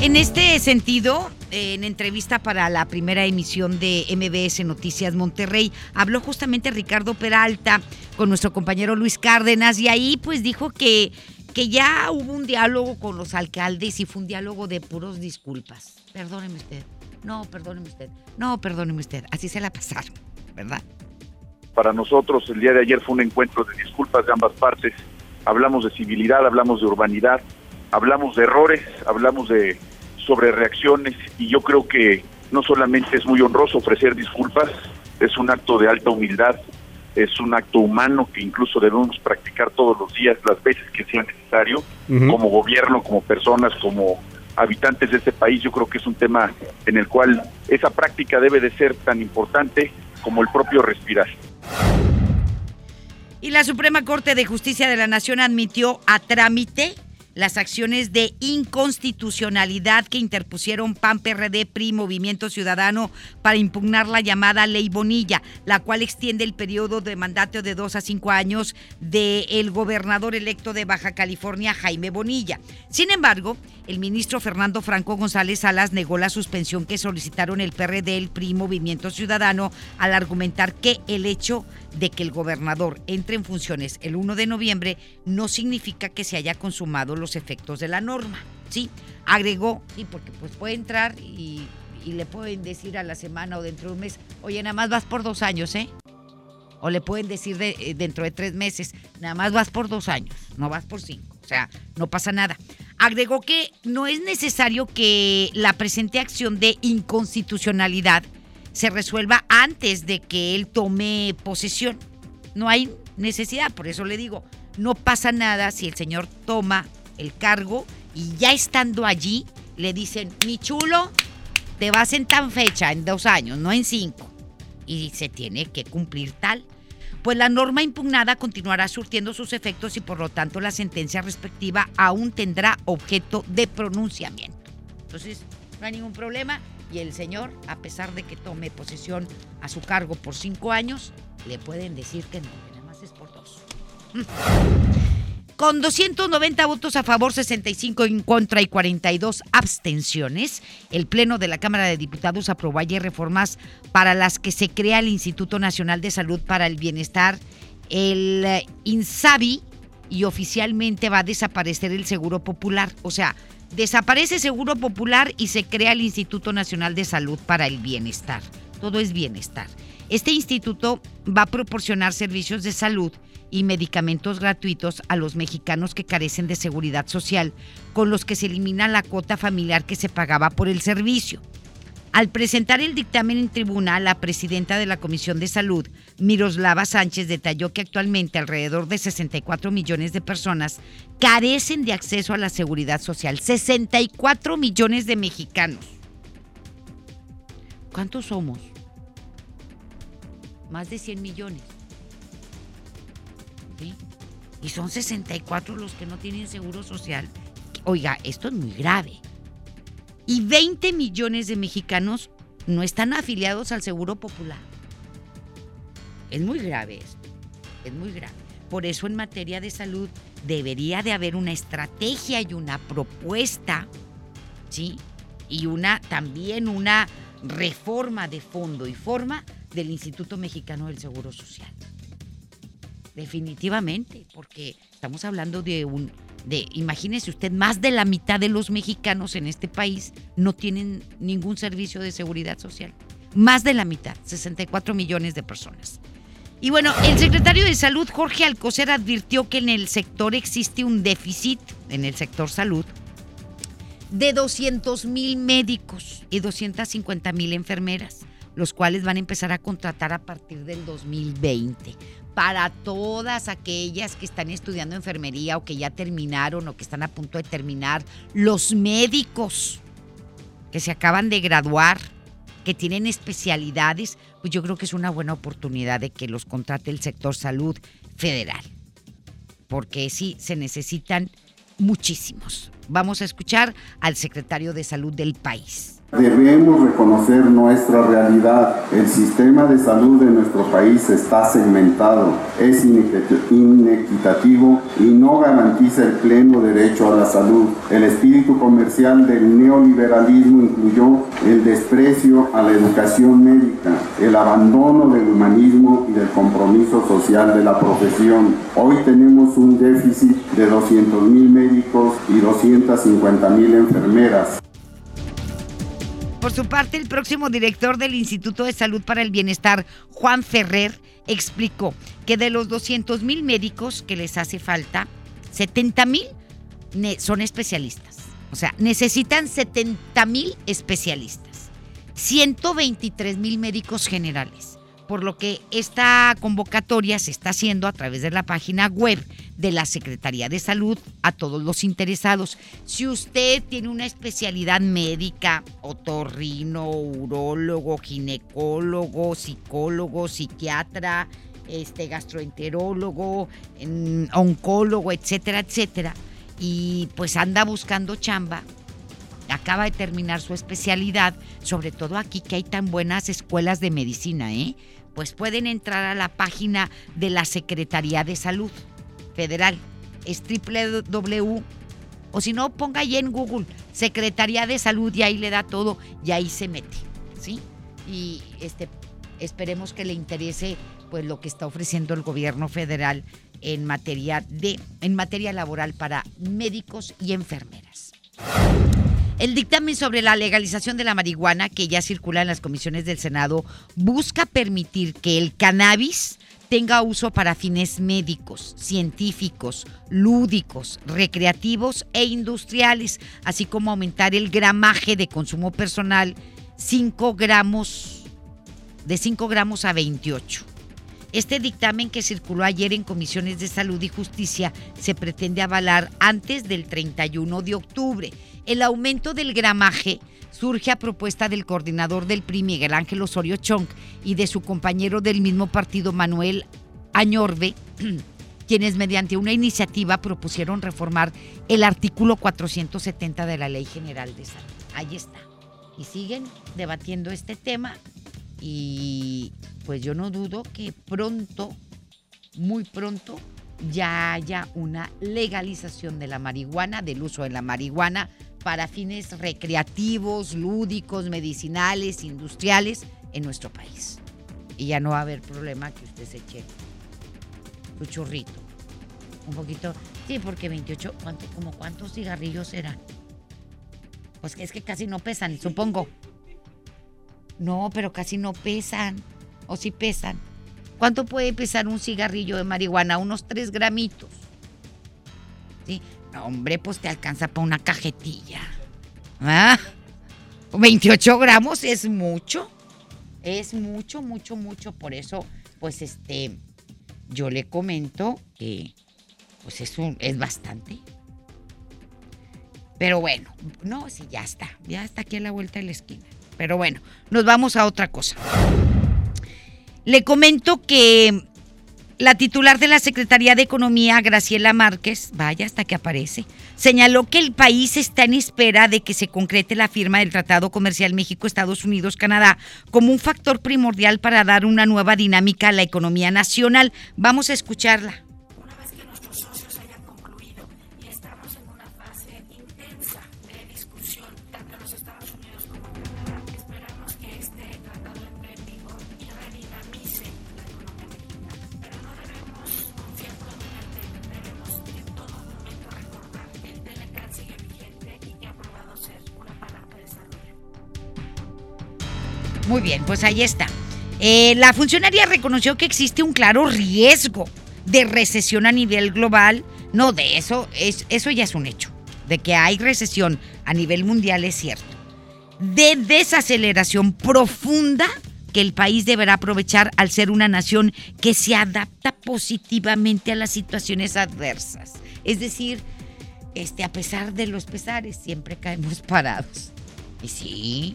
En este sentido, en entrevista para la primera emisión de MBS Noticias Monterrey, habló justamente Ricardo Peralta con nuestro compañero Luis Cárdenas y ahí pues dijo que, que ya hubo un diálogo con los alcaldes y fue un diálogo de puros disculpas. Perdóneme usted, no, perdóneme usted, no, perdóneme usted, así se la pasaron, ¿verdad? Para nosotros el día de ayer fue un encuentro de disculpas de ambas partes. Hablamos de civilidad, hablamos de urbanidad, hablamos de errores, hablamos de sobre reacciones y yo creo que no solamente es muy honroso ofrecer disculpas, es un acto de alta humildad, es un acto humano que incluso debemos practicar todos los días, las veces que sea necesario, como gobierno, como personas, como habitantes de este país. Yo creo que es un tema en el cual esa práctica debe de ser tan importante como el propio respirar. Y la Suprema Corte de Justicia de la Nación admitió a trámite las acciones de inconstitucionalidad que interpusieron PAN, PRD, PRI, Movimiento Ciudadano para impugnar la llamada Ley Bonilla, la cual extiende el periodo de mandato de dos a cinco años del gobernador electo de Baja California, Jaime Bonilla. Sin embargo, el ministro Fernando Franco González Salas negó la suspensión que solicitaron el PRD, el PRI, Movimiento Ciudadano, al argumentar que el hecho de que el gobernador entre en funciones el 1 de noviembre no significa que se haya consumado los efectos de la norma. ¿sí? Agregó, y porque pues puede entrar y, y le pueden decir a la semana o dentro de un mes, oye, nada más vas por dos años, ¿eh? O le pueden decir de, eh, dentro de tres meses, nada más vas por dos años, no vas por cinco. O sea, no pasa nada. Agregó que no es necesario que la presente acción de inconstitucionalidad se resuelva antes de que él tome posesión. No hay necesidad, por eso le digo, no pasa nada si el señor toma el cargo y ya estando allí le dicen, mi chulo, te vas en tan fecha, en dos años, no en cinco. Y se tiene que cumplir tal. Pues la norma impugnada continuará surtiendo sus efectos y por lo tanto la sentencia respectiva aún tendrá objeto de pronunciamiento. Entonces, no hay ningún problema y el señor, a pesar de que tome posesión a su cargo por cinco años, le pueden decir que no, que nada más es por dos. (laughs) Con 290 votos a favor, 65 en contra y 42 abstenciones, el Pleno de la Cámara de Diputados aprobó ayer reformas para las que se crea el Instituto Nacional de Salud para el Bienestar, el eh, INSABI, y oficialmente va a desaparecer el Seguro Popular. O sea, desaparece Seguro Popular y se crea el Instituto Nacional de Salud para el Bienestar. Todo es bienestar. Este instituto va a proporcionar servicios de salud y medicamentos gratuitos a los mexicanos que carecen de seguridad social, con los que se elimina la cuota familiar que se pagaba por el servicio. Al presentar el dictamen en tribuna, la presidenta de la Comisión de Salud, Miroslava Sánchez, detalló que actualmente alrededor de 64 millones de personas carecen de acceso a la seguridad social. 64 millones de mexicanos. ¿Cuántos somos? Más de 100 millones. Y son 64 los que no tienen seguro social. Oiga, esto es muy grave. Y 20 millones de mexicanos no están afiliados al Seguro Popular. Es muy grave esto. Es muy grave. Por eso en materia de salud debería de haber una estrategia y una propuesta, ¿sí? Y una también una reforma de fondo y forma del Instituto Mexicano del Seguro Social. Definitivamente, porque estamos hablando de un de imagínese usted más de la mitad de los mexicanos en este país no tienen ningún servicio de seguridad social. Más de la mitad, 64 millones de personas. Y bueno, el secretario de Salud, Jorge Alcocer, advirtió que en el sector existe un déficit, en el sector salud, de 200 mil médicos y 250 mil enfermeras, los cuales van a empezar a contratar a partir del 2020 para todas aquellas que están estudiando enfermería o que ya terminaron o que están a punto de terminar, los médicos que se acaban de graduar, que tienen especialidades, pues yo creo que es una buena oportunidad de que los contrate el sector salud federal. Porque sí, se necesitan muchísimos. Vamos a escuchar al secretario de salud del país. Debemos reconocer nuestra realidad. El sistema de salud de nuestro país está segmentado, es inequitativo y no garantiza el pleno derecho a la salud. El espíritu comercial del neoliberalismo incluyó el desprecio a la educación médica, el abandono del humanismo y del compromiso social de la profesión. Hoy tenemos un déficit de 200 mil médicos y 250 mil enfermeras. Por su parte, el próximo director del Instituto de Salud para el Bienestar, Juan Ferrer, explicó que de los 200 mil médicos que les hace falta, 70 mil son especialistas. O sea, necesitan 70 mil especialistas, 123 mil médicos generales por lo que esta convocatoria se está haciendo a través de la página web de la Secretaría de Salud a todos los interesados. Si usted tiene una especialidad médica, otorrino, urólogo, ginecólogo, psicólogo, psiquiatra, este gastroenterólogo, oncólogo, etcétera, etcétera, y pues anda buscando chamba, acaba de terminar su especialidad, sobre todo aquí que hay tan buenas escuelas de medicina, ¿eh? Pues pueden entrar a la página de la Secretaría de Salud Federal. Es www, o si no, ponga ahí en Google Secretaría de Salud y ahí le da todo y ahí se mete, ¿sí? Y este, esperemos que le interese pues lo que está ofreciendo el gobierno federal en materia de en materia laboral para médicos y enfermeras. El dictamen sobre la legalización de la marihuana que ya circula en las comisiones del Senado busca permitir que el cannabis tenga uso para fines médicos, científicos, lúdicos, recreativos e industriales, así como aumentar el gramaje de consumo personal 5 gramos, de 5 gramos a 28. Este dictamen que circuló ayer en comisiones de salud y justicia se pretende avalar antes del 31 de octubre el aumento del gramaje surge a propuesta del coordinador del PRI, Miguel Ángel Osorio Chong, y de su compañero del mismo partido, Manuel Añorbe, (clears throat) quienes mediante una iniciativa propusieron reformar el artículo 470 de la Ley General de Salud. Ahí está. Y siguen debatiendo este tema y pues yo no dudo que pronto, muy pronto, ya haya una legalización de la marihuana, del uso de la marihuana para fines recreativos, lúdicos, medicinales, industriales en nuestro país. Y ya no va a haber problema que usted se eche su churrito. Un poquito, sí, porque 28, ¿cuánto, como cuántos cigarrillos eran? Pues es que casi no pesan, supongo. No, pero casi no pesan. O si pesan. ¿Cuánto puede pesar un cigarrillo de marihuana? Unos 3 gramitos. ¿Sí? Hombre, pues te alcanza para una cajetilla. ¿Ah? 28 gramos es mucho. Es mucho, mucho, mucho. Por eso, pues este, yo le comento que, pues es, es bastante. Pero bueno, no, sí, ya está. Ya está aquí a la vuelta de la esquina. Pero bueno, nos vamos a otra cosa. Le comento que la titular de la Secretaría de Economía, Graciela Márquez, vaya hasta que aparece, señaló que el país está en espera de que se concrete la firma del Tratado Comercial México-Estados Unidos-Canadá como un factor primordial para dar una nueva dinámica a la economía nacional. Vamos a escucharla. Muy bien, pues ahí está. Eh, la funcionaria reconoció que existe un claro riesgo de recesión a nivel global. No, de eso, es, eso ya es un hecho. De que hay recesión a nivel mundial es cierto. De desaceleración profunda que el país deberá aprovechar al ser una nación que se adapta positivamente a las situaciones adversas. Es decir, este, a pesar de los pesares, siempre caemos parados. Y sí,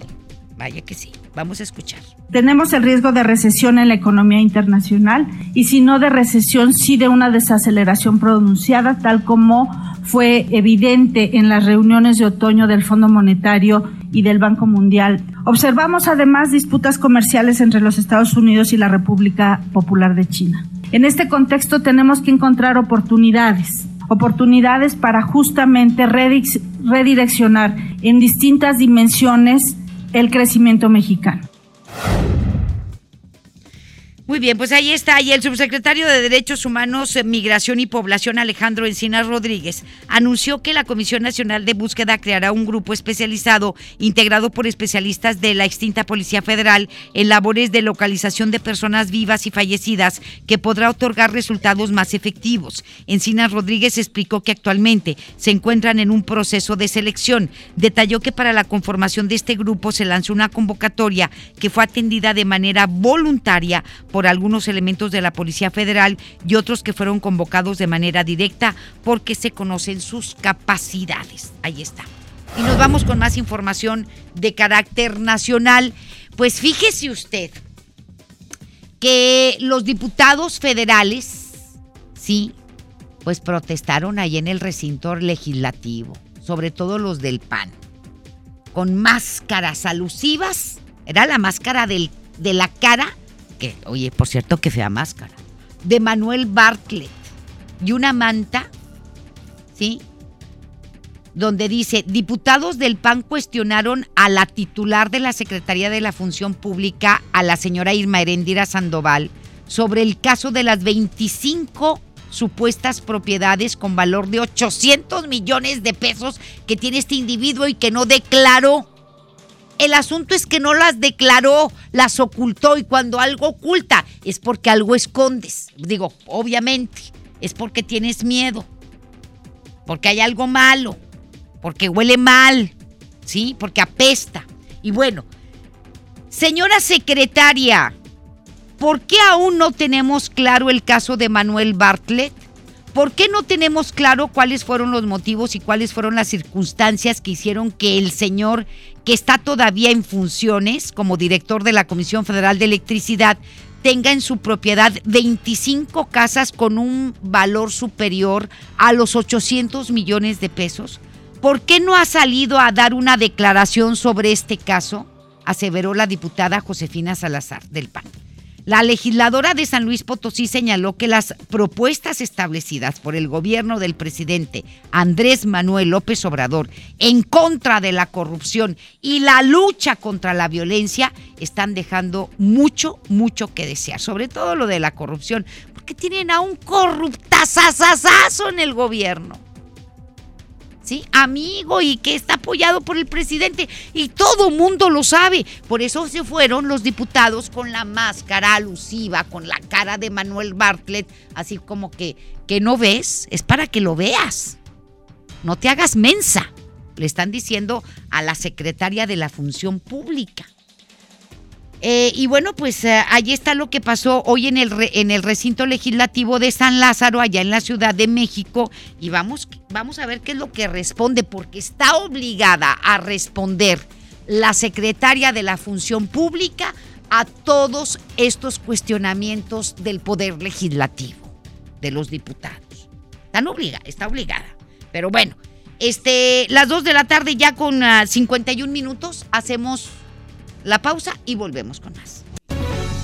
Vaya que sí. Vamos a escuchar. Tenemos el riesgo de recesión en la economía internacional y si no de recesión, sí de una desaceleración pronunciada, tal como fue evidente en las reuniones de otoño del Fondo Monetario y del Banco Mundial. Observamos además disputas comerciales entre los Estados Unidos y la República Popular de China. En este contexto tenemos que encontrar oportunidades, oportunidades para justamente redireccionar en distintas dimensiones el crecimiento mexicano. Muy bien, pues ahí está. Y el subsecretario de Derechos Humanos, eh, Migración y Población, Alejandro Encinas Rodríguez, anunció que la Comisión Nacional de Búsqueda creará un grupo especializado integrado por especialistas de la extinta Policía Federal en labores de localización de personas vivas y fallecidas que podrá otorgar resultados más efectivos. Encinas Rodríguez explicó que actualmente se encuentran en un proceso de selección. Detalló que para la conformación de este grupo se lanzó una convocatoria que fue atendida de manera voluntaria por algunos elementos de la Policía Federal y otros que fueron convocados de manera directa porque se conocen sus capacidades. Ahí está. Y nos vamos con más información de carácter nacional. Pues fíjese usted que los diputados federales, sí, pues protestaron ahí en el recinto legislativo, sobre todo los del PAN, con máscaras alusivas, era la máscara del, de la cara que, oye, por cierto, qué fea máscara, de Manuel Bartlett y una manta, ¿sí? Donde dice, diputados del PAN cuestionaron a la titular de la Secretaría de la Función Pública, a la señora Irma Herendira Sandoval, sobre el caso de las 25 supuestas propiedades con valor de 800 millones de pesos que tiene este individuo y que no declaró. El asunto es que no las declaró, las ocultó y cuando algo oculta es porque algo escondes. Digo, obviamente, es porque tienes miedo, porque hay algo malo, porque huele mal, ¿sí? Porque apesta. Y bueno, señora secretaria, ¿por qué aún no tenemos claro el caso de Manuel Bartlett? ¿Por qué no tenemos claro cuáles fueron los motivos y cuáles fueron las circunstancias que hicieron que el señor que está todavía en funciones como director de la Comisión Federal de Electricidad tenga en su propiedad 25 casas con un valor superior a los 800 millones de pesos? ¿Por qué no ha salido a dar una declaración sobre este caso? aseveró la diputada Josefina Salazar del PAN. La legisladora de San Luis Potosí señaló que las propuestas establecidas por el gobierno del presidente Andrés Manuel López Obrador en contra de la corrupción y la lucha contra la violencia están dejando mucho, mucho que desear, sobre todo lo de la corrupción, porque tienen a un corruptazazazazo en el gobierno. ¿Sí? Amigo y que está apoyado por el presidente y todo mundo lo sabe. Por eso se fueron los diputados con la máscara alusiva, con la cara de Manuel Bartlett, así como que, que no ves, es para que lo veas. No te hagas mensa, le están diciendo a la secretaria de la Función Pública. Eh, y bueno, pues eh, allí está lo que pasó hoy en el, en el recinto legislativo de San Lázaro, allá en la Ciudad de México. Y vamos, vamos a ver qué es lo que responde, porque está obligada a responder la secretaria de la Función Pública a todos estos cuestionamientos del poder legislativo, de los diputados. Están obligada, está obligada. Pero bueno, este, las dos de la tarde ya con 51 ah, minutos hacemos la pausa y volvemos con más.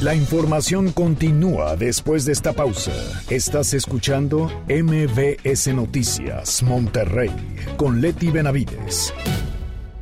La información continúa después de esta pausa. Estás escuchando MBS Noticias Monterrey con Leti Benavides.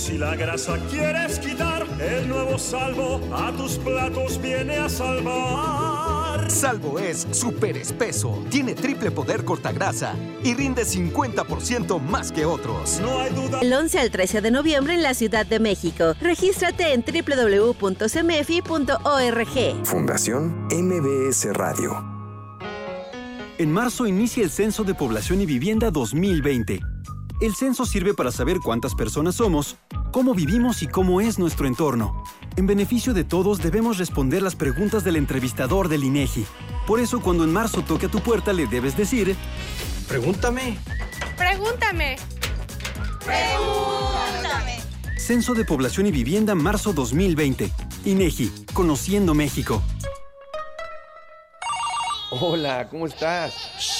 Si la grasa quieres quitar, el nuevo salvo a tus platos viene a salvar. Salvo es súper espeso, tiene triple poder cortagrasa y rinde 50% más que otros. No hay duda. El 11 al 13 de noviembre en la Ciudad de México. Regístrate en www.cmefi.org. Fundación MBS Radio. En marzo inicia el Censo de Población y Vivienda 2020. El censo sirve para saber cuántas personas somos, cómo vivimos y cómo es nuestro entorno. En beneficio de todos debemos responder las preguntas del entrevistador del INEGI. Por eso cuando en marzo toque a tu puerta le debes decir, pregúntame. Pregúntame. Pregúntame. Censo de Población y Vivienda marzo 2020. INEGI, Conociendo México. Hola, ¿cómo estás?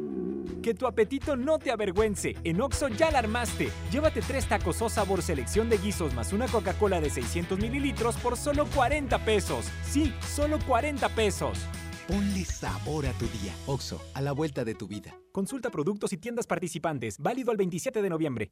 Que tu apetito no te avergüence. En Oxo ya la armaste. Llévate tres tacos o sabor selección de guisos más una Coca-Cola de 600 mililitros por solo 40 pesos. Sí, solo 40 pesos. Ponle sabor a tu día. Oxo, a la vuelta de tu vida. Consulta productos y tiendas participantes. Válido al 27 de noviembre.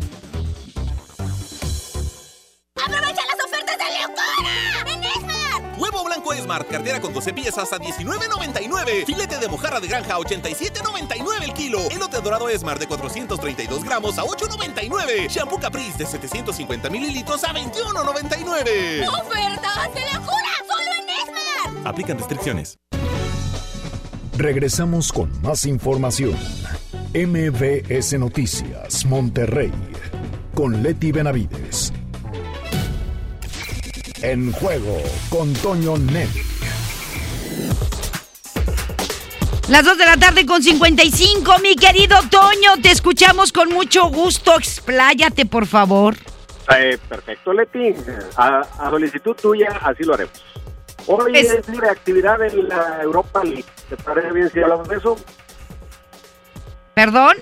Smart, cartera con 12 piezas a $19.99. Filete de mojarra de granja a $87.99 el kilo. Elote dorado Smart de 432 gramos a $8.99. Shampoo Caprice de 750 mililitros a $21.99. ¡Ofertas de locura! ¡Solo en Smart! Aplican restricciones. Regresamos con más información. MBS Noticias, Monterrey. Con Leti Benavides. En juego con Toño Net. Las 2 de la tarde con 55, mi querido Toño, te escuchamos con mucho gusto. Expláyate, por favor. Eh, perfecto, Leti. A, a, solicitud tuya, así lo haremos. Hoy es, es libre actividad en la Europa League. ¿Te parece bien si hablamos de eso? ¿Perdón?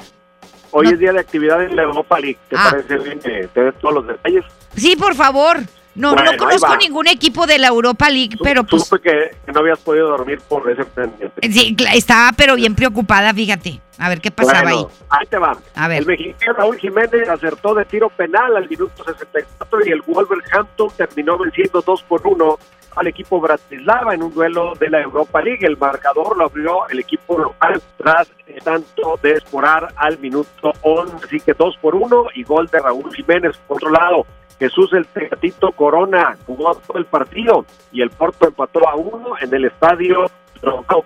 Hoy no. es día de actividad en la Europa League. ¿Te ah. parece bien que te des todos los detalles? Sí, por favor. No, bueno, no conozco ningún equipo de la Europa League, pero pues... Supe que, no habías podido dormir por ese pendiente. Sí, estaba pero bien preocupada, fíjate. A ver qué pasaba bueno, ahí. Ahí te va. A ver. El mexicano Raúl Jiménez acertó de tiro penal al minuto 64 y el Wolverhampton terminó venciendo 2 por 1 al equipo Bratislava en un duelo de la Europa League. El marcador lo abrió el equipo local tras tanto de esporar al minuto 11. Así que 2 por 1 y gol de Raúl Jiménez. Por otro lado, Jesús el Tecatito Corona jugó todo el partido y el Porto empató a uno en el estadio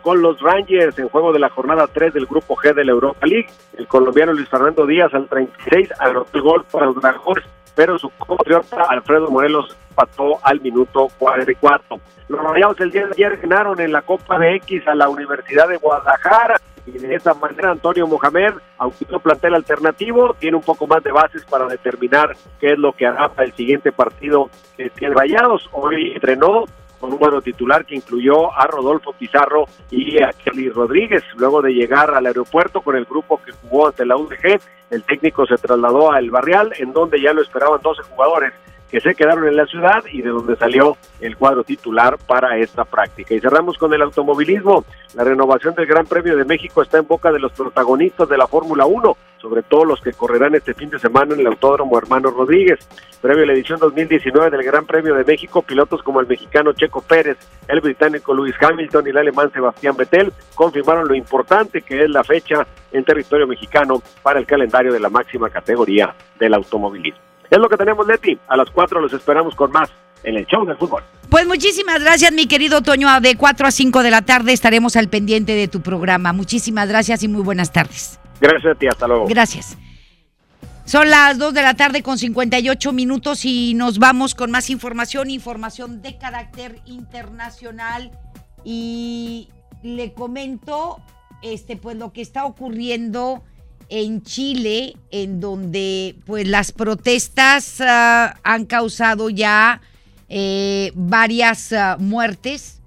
con los Rangers en juego de la jornada 3 del grupo G de la Europa League. El colombiano Luis Fernando Díaz al 36 anotó el gol para los Dragones, pero su compatriota Alfredo Morelos empató al minuto 44. Los Rayados el día de ayer ganaron en la Copa MX a la Universidad de Guadalajara y de esa manera Antonio Mohamed, aunque no plantel alternativo, tiene un poco más de bases para determinar qué es lo que hará para el siguiente partido que tiene Rayados. Hoy entrenó con un bueno titular que incluyó a Rodolfo Pizarro y a Kelly Rodríguez. Luego de llegar al aeropuerto con el grupo que jugó ante la UDG, el técnico se trasladó al Barrial, en donde ya lo esperaban 12 jugadores que se quedaron en la ciudad y de donde salió el cuadro titular para esta práctica. Y cerramos con el automovilismo. La renovación del Gran Premio de México está en boca de los protagonistas de la Fórmula 1, sobre todo los que correrán este fin de semana en el Autódromo Hermano Rodríguez. Previo a la edición 2019 del Gran Premio de México, pilotos como el mexicano Checo Pérez, el británico Lewis Hamilton y el alemán Sebastián Vettel confirmaron lo importante que es la fecha en territorio mexicano para el calendario de la máxima categoría del automovilismo. Es lo que tenemos, Leti. A las 4 los esperamos con más en el show del fútbol. Pues muchísimas gracias, mi querido Toño. De 4 a 5 de la tarde estaremos al pendiente de tu programa. Muchísimas gracias y muy buenas tardes. Gracias a ti, hasta luego. Gracias. Son las 2 de la tarde con 58 minutos y nos vamos con más información, información de carácter internacional. Y le comento este, pues lo que está ocurriendo en Chile, en donde pues las protestas uh, han causado ya eh, varias uh, muertes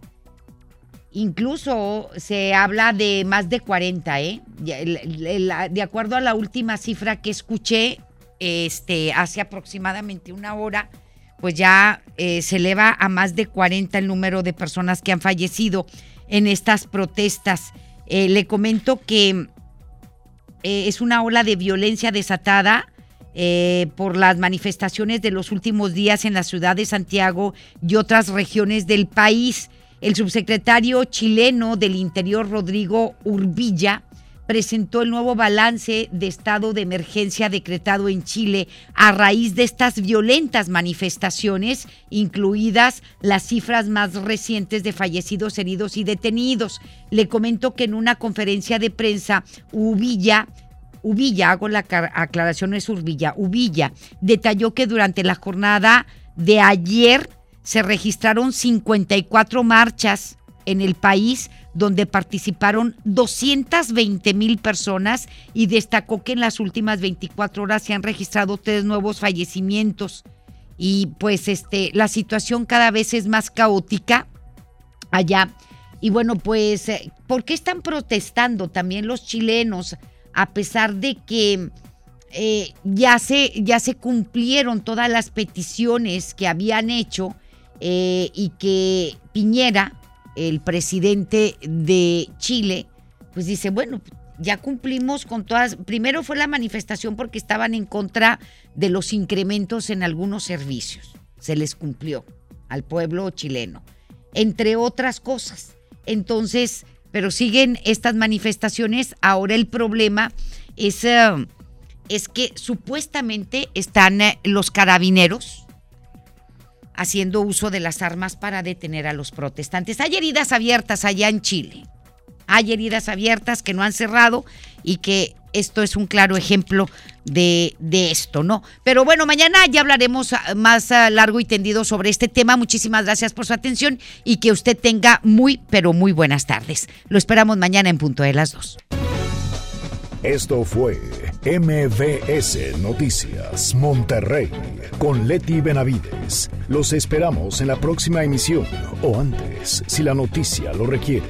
incluso se habla de más de 40, ¿eh? De acuerdo a la última cifra que escuché, este, hace aproximadamente una hora, pues ya eh, se eleva a más de 40 el número de personas que han fallecido en estas protestas. Le comento que eh, es una ola de violencia desatada por las manifestaciones de los últimos días en la ciudad de Santiago y otras regiones del país. El subsecretario chileno del Interior, Rodrigo Urbilla, presentó el nuevo balance de estado de emergencia decretado en Chile a raíz de estas violentas manifestaciones, incluidas las cifras más recientes de fallecidos, heridos y detenidos. Le comento que en una conferencia de prensa, Ubilla Ubilla, hago la aclaración, es Urbilla, Ubilla, detalló que durante la jornada de ayer se registraron 54 marchas en el país donde participaron 220 mil personas y destacó que en las últimas 24 horas se han registrado tres nuevos fallecimientos. Y pues este, la situación cada vez es más caótica allá. Y bueno, pues, eh, ¿por qué están protestando también los chilenos? A pesar de que eh, ya, se, ya se cumplieron todas las peticiones que habían hecho eh, y que Piñera el presidente de Chile, pues dice, bueno, ya cumplimos con todas, primero fue la manifestación porque estaban en contra de los incrementos en algunos servicios, se les cumplió al pueblo chileno, entre otras cosas. Entonces, pero siguen estas manifestaciones, ahora el problema es, eh, es que supuestamente están eh, los carabineros, haciendo uso de las armas para detener a los protestantes. Hay heridas abiertas allá en Chile. Hay heridas abiertas que no han cerrado y que esto es un claro ejemplo de, de, esto, ¿no? Pero bueno, mañana ya hablaremos ah, más ah, largo y tendido sobre este tema. Muchísimas gracias por su atención y que usted tenga muy, pero muy buenas tardes. Lo esperamos mañana en punto de las dos. Esto fue MVS Noticias Monterrey con Leti Benavides. Los esperamos en la próxima emisión o antes, si la noticia lo requiere.